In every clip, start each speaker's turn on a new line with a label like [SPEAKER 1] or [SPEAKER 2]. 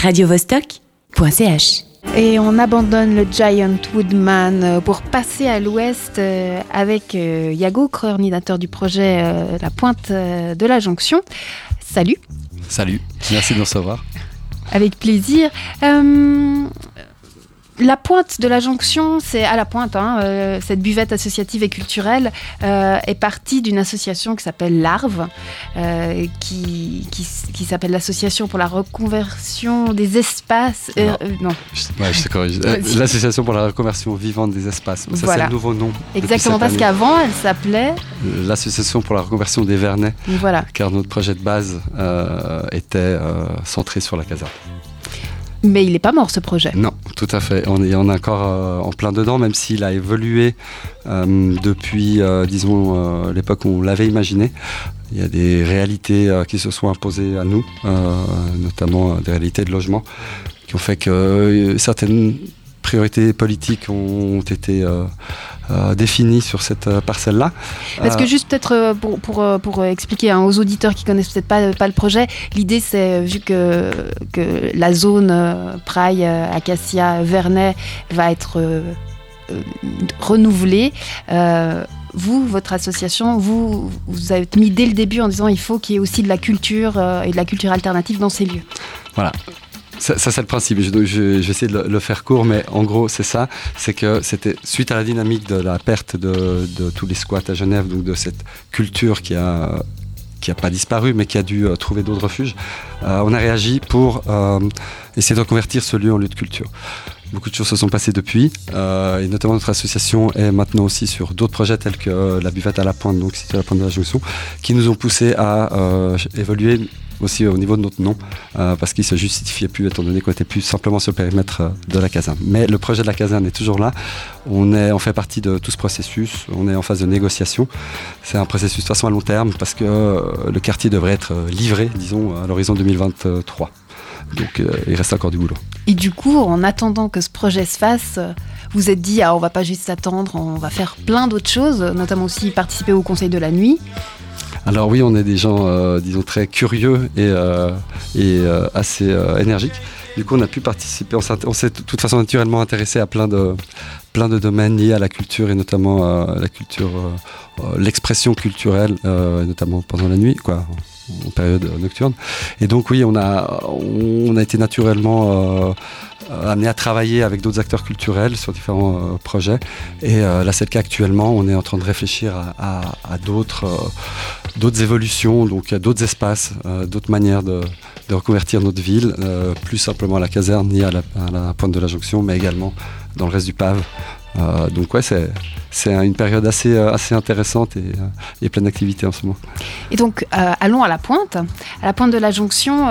[SPEAKER 1] radiovostok.ch.
[SPEAKER 2] Et on abandonne le Giant Woodman euh, pour passer à l'ouest euh, avec euh, Yago, coordinateur du projet La Pointe de la Jonction. Salut.
[SPEAKER 3] Salut, merci de nous recevoir.
[SPEAKER 2] Avec plaisir. La pointe de la jonction, c'est à la pointe, hein, euh, cette buvette associative et culturelle euh, est partie d'une association qui s'appelle l'ARV, euh, qui, qui, s'appelle l'Association pour la reconversion des espaces.
[SPEAKER 3] non. Ouais, je te corrige. L'association pour la reconversion vivante des espaces. Ça, c'est le nouveau nom.
[SPEAKER 2] Exactement, parce qu'avant, elle s'appelait.
[SPEAKER 3] L'Association pour la reconversion des Vernets.
[SPEAKER 2] Voilà.
[SPEAKER 3] Car notre projet de base était centré sur la caserne.
[SPEAKER 2] Mais il n'est pas mort ce projet.
[SPEAKER 3] Non, tout à fait. On est, encore euh, en plein dedans, même s'il a évolué euh, depuis, euh, disons, l'époque où on l'avait imaginé. Il y a des réalités qui se sont imposées à nous, notamment des réalités de logement, qui ont fait que certaines priorités politiques ont été euh, euh, définies sur cette euh, parcelle-là.
[SPEAKER 2] Parce que juste peut-être pour, pour, pour, expliquer hein, aux auditeurs qui connaissent peut-être pas, pas le projet, l'idée c'est vu que, que la zone Praille, Acacia, Vernet va être renouvelée. vous, votre association, vous, vous avez mis dès le début en disant il faut qu'il y ait aussi de la culture et de la culture alternative dans ces lieux.
[SPEAKER 3] Voilà, ça, c'est le principe. Je, je, j'essaie de le, faire court, mais en gros, c'est ça. C'est que c'était suite à la dynamique de la perte de, tous les squats à Genève, donc de cette culture qui a qui n'a pas disparu, mais qui a dû euh, trouver d'autres refuges. Euh, on a réagi pour euh, essayer de reconvertir ce lieu en lieu de culture. Beaucoup de choses se sont passées depuis, et notamment notre association est maintenant aussi sur d'autres projets tels que la buvette à la pointe, donc située à la pointe de la jonction, qui nous ont poussé à évoluer aussi au niveau de notre nom, euh, parce qu'il se justifiait plus, étant donné qu'on était plus simplement sur le périmètre euh, de la caserne. Mais le projet de la caserne est toujours là. On, est, on fait partie de tout ce processus. On est en phase de négociation. C'est un processus de façon à long terme, parce que euh, le quartier devrait être livré, disons, à l'horizon 2023. Donc il reste encore du boulot.
[SPEAKER 2] Et du coup, en attendant que ce projet se fasse, vous êtes dit, ah, on va pas juste attendre, on va faire plein d'autres choses, notamment aussi participer au conseil de la nuit.
[SPEAKER 3] Alors oui, on est des gens, euh, disons, très curieux et, euh, euh, assez énergiques. Du coup, on a pu participer, on s'est de toute façon naturellement intéressé à plein de, domaines liés à la culture et notamment à la culture, l'expression culturelle, notamment pendant la nuit, quoi, en période nocturne. Et donc oui, on a, été naturellement amené à travailler avec d'autres acteurs culturels sur différents projets. Et là, c'est le cas actuellement. On est en train de réfléchir à d'autres d'autres évolutions, donc d'autres espaces, euh, d'autres manières de, reconvertir notre ville, euh, plus simplement à la caserne ni à la, pointe de la jonction, mais également dans le reste du Pave. Euh, donc ouais, c'est, une période assez, assez intéressante et, pleine d'activités en ce moment.
[SPEAKER 2] Et donc allons à la pointe. À la pointe de la jonction,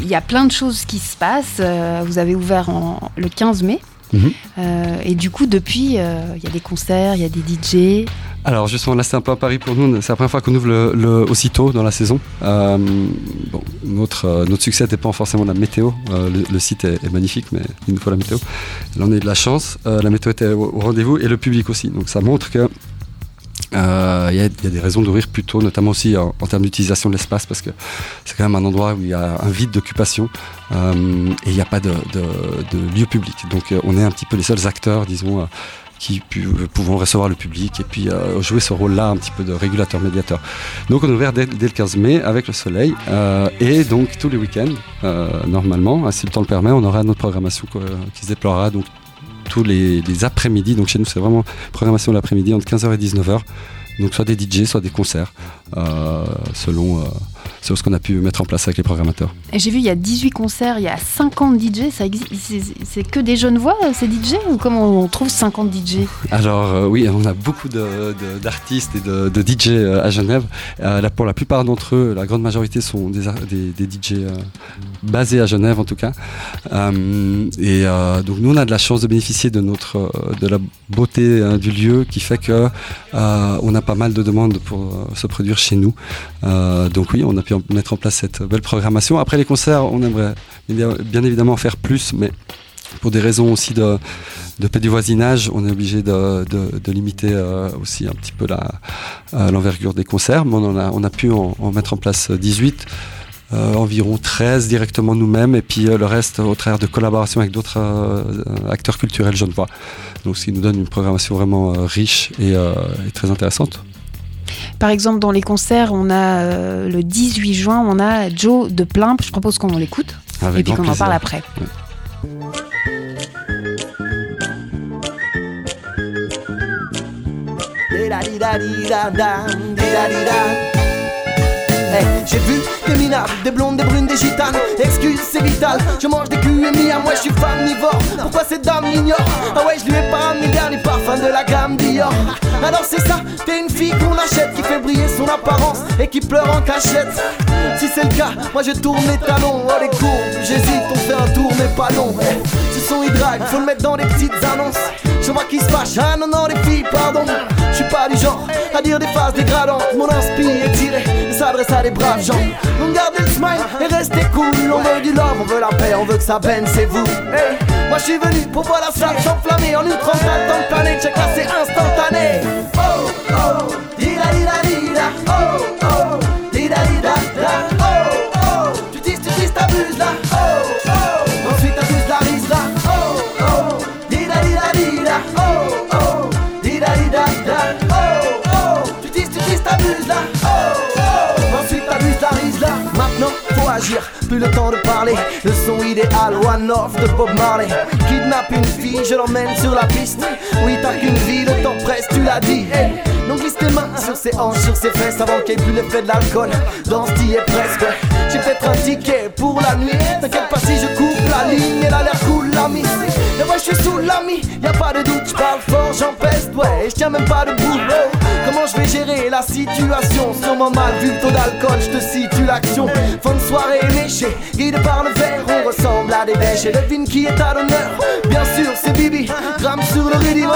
[SPEAKER 2] il y a plein de choses qui se passent. vous avez ouvert le 15 mai. Mhm. et du coup, depuis, il y a des concerts, il y a des DJ.
[SPEAKER 3] Alors justement là c'est un peu à Paris pour nous, c'est la première fois qu'on ouvre le, aussitôt dans la saison. Euh, notre, euh, notre succès dépend forcément de la météo. Euh, le, site est, magnifique mais il nous faut la météo. Là on a eu de la chance, la météo était au, rendez-vous et le public aussi. Donc ça montre que il y, a des raisons d'ouvrir plus tôt, notamment aussi en, termes d'utilisation de l'espace, parce que c'est quand même un endroit où il y a un vide d'occupation et il n'y a pas de, lieu public. Donc on est un petit peu les seuls acteurs, disons, qui pouvons recevoir le public et puis euh, jouer ce rôle-là un petit peu de régulateur médiateur. Donc on est ouvert dès, le 15 mai avec le soleil euh, et donc tous les week-ends euh, normalement, si le temps le permet, on aura notre programmation qui se déploiera donc tous les, après-midi. Donc chez nous c'est vraiment programmation l'après-midi entre 15h et 19h. Donc soit des DJ, soit des concerts, selon c'est ce qu'on a pu mettre en place avec les programmateurs.
[SPEAKER 2] Et j'ai vu, il y a 18 concerts, il y a 50 DJ. Ça c'est que des jeunes voix, ces DJ Ou comment on trouve 50 DJ
[SPEAKER 3] Alors, euh, oui, on a beaucoup d'artistes et de, DJ euh, à Genève. Euh, pour la plupart d'entre eux, la grande majorité sont des, des, DJ basés à Genève, en tout cas. et donc, nous, on a de la chance de bénéficier de, notre, de la beauté hein, du lieu qui fait que on a pas mal de demandes pour se produire chez nous. donc, oui, on a pu mettre en place cette belle programmation. Après les concerts, on aimerait bien évidemment faire plus, mais pour des raisons aussi de, de paix du voisinage, on est obligé de, limiter euh, aussi un petit peu euh, l'envergure des concerts. Mais on, a, on a pu en, mettre en place 18. environ 13 directement nous-mêmes, et puis le reste au travers de collaborations avec d'autres acteurs culturels genevois. Donc ce qui nous donne une programmation vraiment riche et, très intéressante.
[SPEAKER 2] Par exemple, dans les concerts, on a le 18 juin, on a Joe de Plimp. Je propose qu'on l'écoute et puis qu'on en parle après.
[SPEAKER 1] J'ai vu des minables, des blondes, des brunes, des gitanes. Excuse, c'est vital. Je mange des QMI, à moi je suis nivore Pourquoi cette dame m'ignore Ah ouais, je lui ai pas amené le dernier parfum de la gamme Dior. Alors c'est ça, t'es une fille qu'on achète qui fait briller son apparence et qui pleure en cachette. Si c'est le cas, moi je tourne les talons. Oh les j'hésite, on fait un tour mais pas long. Ce son il faut le mettre dans les petites annonces. Je vois qui se fâche, ah non non les filles, pardon. Je suis pas du genre à dire des phrases dégradantes. Mon inspire s'adresse à des braves gens. Donc gardez le smile et restez cool. On veut du love, on veut la paix, on veut que ça baigne, c'est vous. Moi je suis venu pour voir la salle s'enflammer en une trentaine de planète. Check là, c'est instantané. Oh oh, dida dida dida. Oh oh, Plus le temps de parler. Le son idéal, one off de Bob Marley. Kidnappe une fille, je l'emmène sur la piste. Oui, t'as qu'une vie, le temps presse, tu l'as dit. Donc glisse tes mains sur ses hanches, sur ses fesses avant qu'il plus l'effet de l'alcool. Dans ce est presque. J'ai peut-être un ticket pour la nuit. T'inquiète pas si je coupe la ligne, elle a l'air cool, l'ami. Et moi je suis sous l'ami, y a pas de doute, je parle fort, j'empeste, ouais. Je tiens même pas debout, Comment je vais gérer la situation Sûrement mal vu le taux d'alcool, je te situe l'action. Fin de soirée léchée, guidé par le verre, on ressemble à des bêches. Et devine qui est à l'honneur Bien sûr, c'est Bibi, gramme sur le rythme.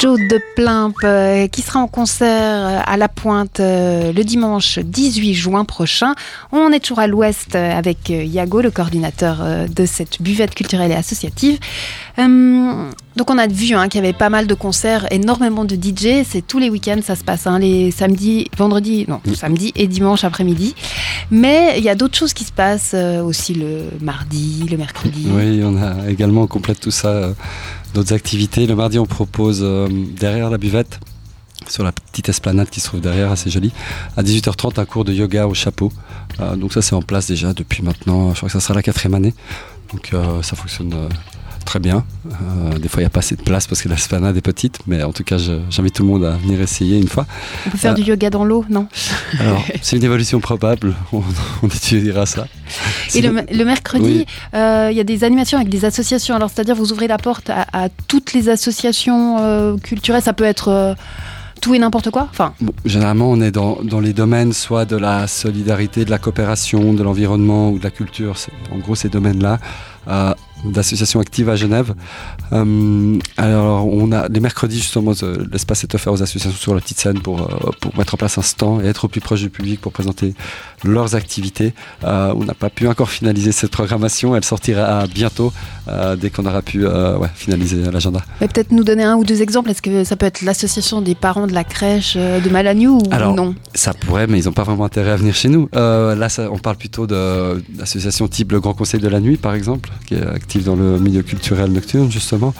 [SPEAKER 2] Joe de euh, qui sera en concert à la Pointe euh, le dimanche 18 juin prochain. On est toujours à l'ouest euh, avec Yago, le coordinateur de cette buvette culturelle et associative. Donc on a vu hein, qu'il y avait pas mal de concerts, énormément de DJ. C'est tous les week-ends, ça se passe, hein, les samedis, vendredis, non, samedi et dimanche après-midi. Mais il y a d'autres choses qui se passent aussi le mardi, le mercredi.
[SPEAKER 3] Oui, on a également, on complète tout ça d'autres activités. Le mardi, on propose euh, derrière la buvette, sur la petite esplanade qui se trouve derrière, assez jolie, à 18h30, un cours de yoga au chapeau. Euh, donc ça, c'est en place déjà depuis maintenant, je crois que ça sera la quatrième année. Donc euh, ça fonctionne très bien. Euh, des fois, il n'y a pas assez de place parce que la l'esplanade est petite, mais en tout cas, j'invite tout le monde à venir essayer une fois.
[SPEAKER 2] On peut faire du euh, yoga dans l'eau, non
[SPEAKER 3] Alors, c'est une évolution probable, on, étudiera ça.
[SPEAKER 2] Et le, mercredi, euh, il y a des animations avec des associations. Alors, c'est-à-dire, vous ouvrez la porte à, toutes les associations culturelles. Ça peut être tout et n'importe quoi enfin...
[SPEAKER 3] Généralement, on est dans, dans, les domaines soit de la solidarité, de la coopération, de l'environnement ou de la culture. En gros, ces domaines-là d'associations actives à Genève. Euh, alors, on a les mercredis, justement, euh, l'espace est offert aux associations sur la petite scène pour, euh, pour mettre en place un stand et être au plus proche du public pour présenter leurs activités. on n'a pas pu encore finaliser cette programmation. Elle sortira bientôt dès qu'on aura pu finaliser l'agenda.
[SPEAKER 2] Peut-être nous donner un ou deux exemples. Est-ce que ça peut être l'association des parents de la crèche de Malagnou ou
[SPEAKER 3] alors,
[SPEAKER 2] non?
[SPEAKER 3] Ça pourrait, mais ils n'ont pas vraiment intérêt à venir chez nous. là, on parle plutôt d'associations type le Grand Conseil de la Nuit, par exemple, qui est dans le milieu culturel nocturne, justement.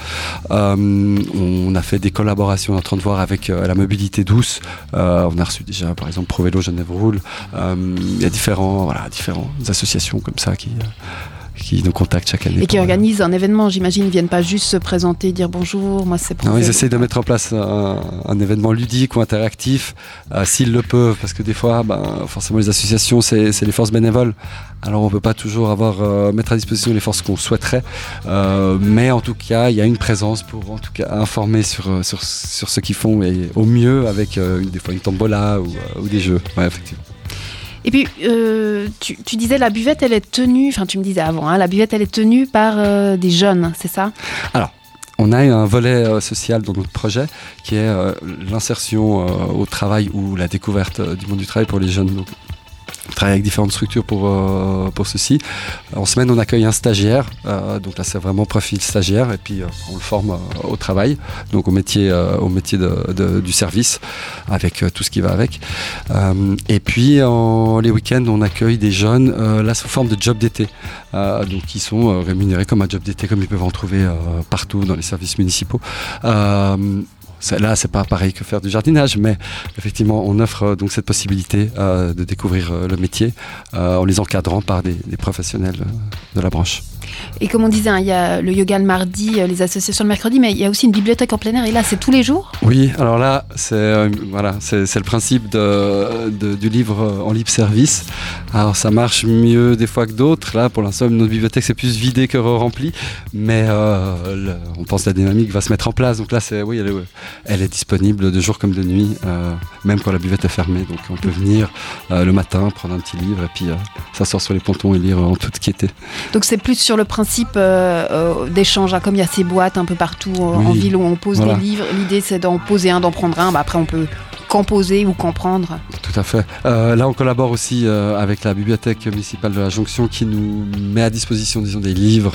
[SPEAKER 3] Euh, on a fait des collaborations en train de voir avec euh, la mobilité douce. Euh, on a reçu déjà, par exemple, Provélo Genève Roule. Il y a différents, voilà, différentes associations comme ça qui qui nous contactent chaque année.
[SPEAKER 2] Et qui organisent un événement, j'imagine, ils viennent pas juste se présenter, dire bonjour, moi c'est pour.
[SPEAKER 3] Non, ils essayent de mettre en place un, événement ludique ou interactif, s'ils le peuvent, parce que des fois, ben, forcément, les associations, c'est les forces bénévoles. Alors, on ne peut pas toujours avoir, mettre à disposition les forces qu'on souhaiterait, mais en tout cas, il y a une présence pour en tout cas informer sur, sur, sur ce qu'ils font, et au mieux avec des fois une tombola ou, ou des jeux. Ouais, effectivement.
[SPEAKER 2] Et puis, euh, tu, disais la buvette, elle est tenue, enfin tu me disais avant, hein, la buvette, elle est tenue par euh, des jeunes, c'est ça?
[SPEAKER 3] Alors, on a un volet euh, social dans notre projet qui est l'insertion au travail ou la découverte du monde du travail pour les jeunes. Travaille avec différentes structures pour, euh, pour ceci. En semaine, on accueille un stagiaire. Euh, donc là, c'est vraiment profil stagiaire. Et puis, euh, on le forme au travail, donc au métier, au métier du service, avec tout ce qui va avec. et puis, les week-ends, on accueille des jeunes, là, sous forme de job d'été. donc, qui sont rémunérés comme un job d'été, comme ils peuvent en trouver partout dans les services municipaux là, c'est pas pareil que faire du jardinage, mais effectivement, on offre euh, donc cette possibilité euh, de découvrir euh, le métier en les encadrant par des professionnels de la branche.
[SPEAKER 2] Et comme on disait, hein, il y a le yoga le mardi, les associations le mercredi, mais il y a aussi une bibliothèque en plein air. Et là, c'est tous les jours?
[SPEAKER 3] Oui, alors là, c'est euh, voilà, c'est le principe de, du livre en libre service. Alors ça marche mieux des fois que d'autres. Là, pour l'instant, notre bibliothèque c'est plus vidé que rempli, mais euh, on pense que la dynamique va se mettre en place. Donc là, c'est oui, elle est, elle est, disponible de jour comme de nuit, même quand la buvette est fermée. Donc on peut venir le matin, prendre un petit livre et puis s'asseoir sur les pontons et lire en toute quiété.
[SPEAKER 2] Donc c'est plus sur le principe euh, euh, d'échange, hein, comme il y a ces boîtes un peu partout euh, en ville où on pose des livres, l'idée c'est d'en poser un, d'en prendre un, bah, après on peut composer ou comprendre.
[SPEAKER 3] Tout à fait. là, on collabore aussi avec la bibliothèque municipale de la Jonction qui nous met à disposition, disons, des livres.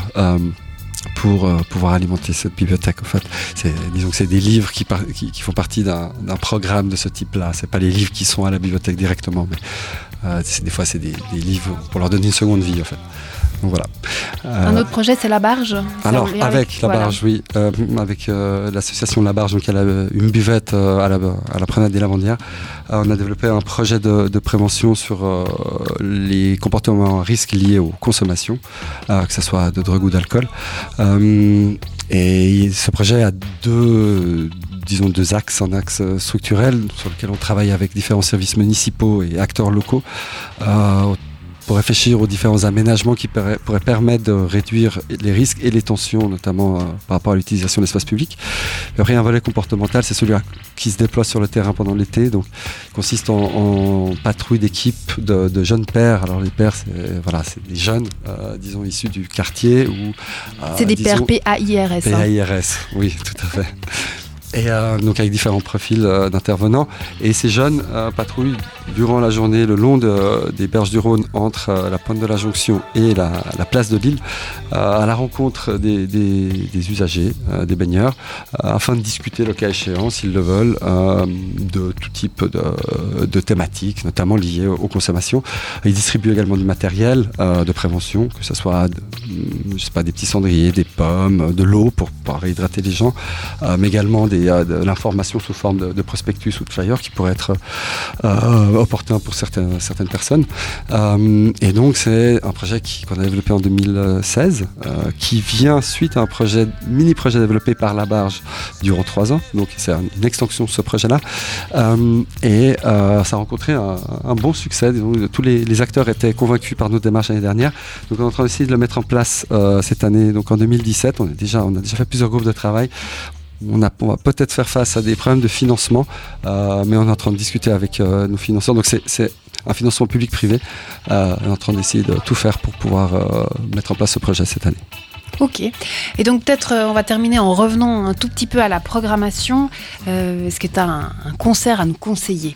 [SPEAKER 3] Pour pouvoir alimenter cette bibliothèque. En fait, disons que c'est des livres qui, qui, font partie d'un programme de ce type-là. C'est pas les livres qui sont à la bibliothèque directement, mais des fois c'est des, des, livres pour leur donner une seconde vie en fait voilà.
[SPEAKER 2] Un autre projet, c'est la barge.
[SPEAKER 3] Alors avec la barge, oui, euh, avec euh, l'association La Barge, donc a une buvette euh, à la, à la promenade des Lavandières. on a développé un projet de, prévention sur les comportements à risque liés aux consommations, que ce soit de drogue ou d'alcool. et ce projet a deux, disons deux axes, un axe structurel sur lequel on travaille avec différents services municipaux et acteurs locaux pour réfléchir aux différents aménagements qui pourraient permettre de réduire les risques et les tensions, notamment euh, par rapport à l'utilisation de l'espace public. Et après, un volet comportemental, c'est celui qui se déploie sur le terrain pendant l'été, donc consiste en, patrouille d'équipe de, jeunes pères. Alors les pères, c'est voilà, c'est des jeunes, euh, disons issus du quartier ou.
[SPEAKER 2] Euh, c'est des pères PAIRS.
[SPEAKER 3] PAIRS, oui, tout à fait et euh, donc avec différents profils euh, d'intervenants. Et ces jeunes euh, patrouillent durant la journée le long des berges du Rhône entre la pointe de la Jonction et la, place de Lille à la rencontre des, usagers, des baigneurs, afin de discuter le cas échéant, s'ils le veulent, de tout type de, thématiques, notamment liées aux consommations. Ils distribuent également du matériel de prévention, que ce soit pas, des petits cendriers, des pommes, de l'eau pour pouvoir réhydrater les gens, mais également des de l'information sous forme de, prospectus ou de flyers qui pourrait être euh, opportun pour certaines, personnes. Euh, et donc c'est un projet qu'on a développé en 2016, euh, qui vient suite à un projet, mini-projet développé par la barge durant trois ans. Donc c'est une extension de ce projet-là. et ça a rencontré un, bon succès. tous les, acteurs étaient convaincus par nos démarches l'année dernière. Donc on est en train d'essayer de le mettre en place cette année. Donc en 2017, on, est déjà, on a déjà fait plusieurs groupes de travail on, va peut-être faire face à des problèmes de financement, euh, mais on est en train de discuter avec euh, nos financeurs. Donc c'est un financement public-privé. Euh, on est en train d'essayer de tout faire pour pouvoir mettre en place ce projet cette année.
[SPEAKER 2] Ok. Et donc peut-être on va terminer en revenant un tout petit peu à la programmation. Est-ce que tu as un, concert à nous conseiller?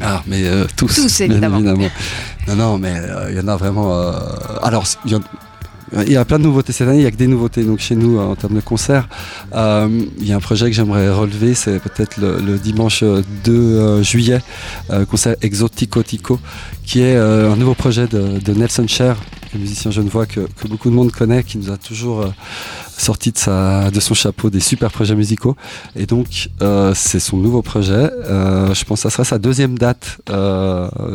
[SPEAKER 3] Ah, mais tous,
[SPEAKER 2] tous évidemment.
[SPEAKER 3] Non, non, mais il y en a vraiment. alors, il y, il y a plein de nouveautés cette année, il n'y a que des nouveautés donc chez nous en termes de concerts. Euh, il y a un projet que j'aimerais relever, c'est peut-être le, dimanche 2 euh, juillet, euh, concert Exotico Tico, qui est un nouveau projet de, Nelson Cher, musicien genevois que, que, beaucoup de monde connaît, qui nous a toujours sorti de, sa, de son chapeau des super projets musicaux. Et donc, c'est son nouveau projet. je pense que ça sera sa deuxième date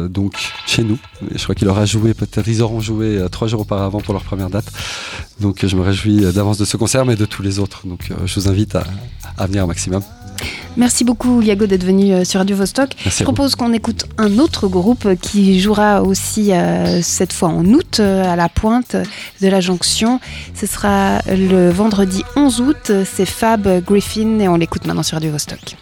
[SPEAKER 3] donc chez nous. Je crois qu'il aura joué, peut-être ils auront joué trois jours auparavant pour leur première date. Donc, je me réjouis d'avance de ce concert, mais de tous les autres. Donc, je vous invite à, à venir au maximum.
[SPEAKER 2] Merci beaucoup Yago d'être venu euh, sur Radio Vostok. Je propose qu'on écoute un autre groupe qui jouera aussi euh, cette fois en août euh, à la pointe de la jonction. Ce sera le vendredi 11 août. C'est Fab Griffin et on l'écoute maintenant sur Radio Vostok.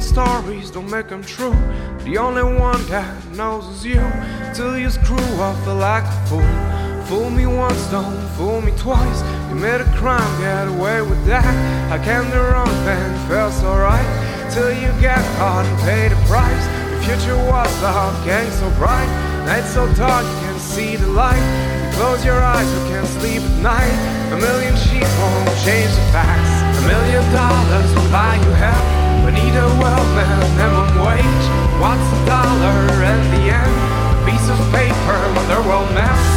[SPEAKER 4] Stories don't make them true. The only one that knows is you. Till you screw up, like a fool. Fool me once, don't fool me twice. You made a crime, get away with that. I can do wrong, then feels alright. Till you get caught and pay the price. The future was love, gang so bright. Night so dark, you can't see the light. You close your eyes, you can't sleep at night. A million sheep won't change the facts. A million dollars will buy you hell. We need a world minimum wage. What's a dollar in the end? A piece of paper a world maps.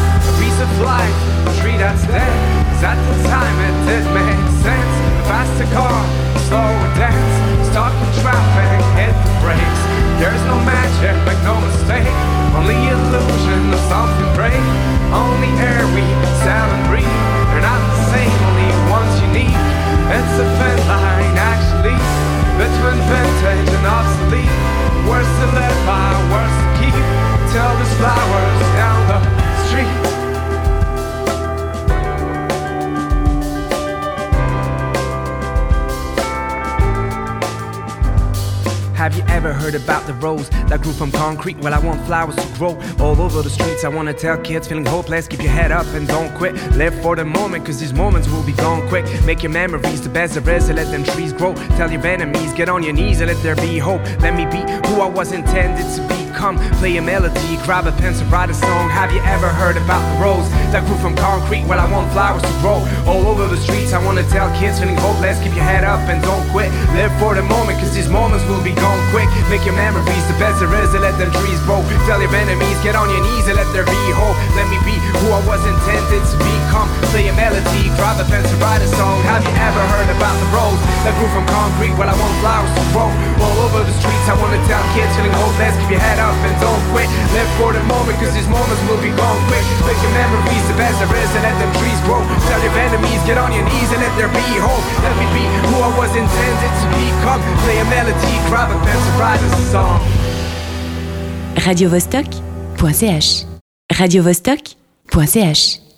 [SPEAKER 4] Have you ever heard about the rose that grew from concrete? Well, I want flowers to grow all over the streets. I wanna tell kids feeling hopeless, keep your head up and don't quit. Live for the moment, cause these moments will be gone quick. Make your memories the best there is and let them trees grow. Tell your enemies, get on your knees and let there be hope. Let me be who I was intended to be. Come play a melody, grab a pencil, write a song. Have you ever heard about the rose that grew from concrete? Well, I want flowers to grow all over the streets. I wanna tell kids feeling hopeless, keep your head up and don't quit. Live for the moment, cause these moments will be gone quick. Make your memories the best there is and let them trees grow. Tell your enemies, get on your knees and let there be hope. Let me be who I was intended to be. become. Play a melody, grab a pencil, write a song. Have you ever heard about the rose that grew from concrete? Well, I want flowers to grow all over the streets. I wanna tell kids feeling hopeless, keep your head up and don't quit. Live for the moment, cause these moments will be gone quick. Make your memories the best there is and let them trees grow. Tell your enemies, get on your knees and let there be hope. Let me be who I was intended to become. Play a melody, grab a
[SPEAKER 5] Radio Vostok.ch Radio Vostok.ch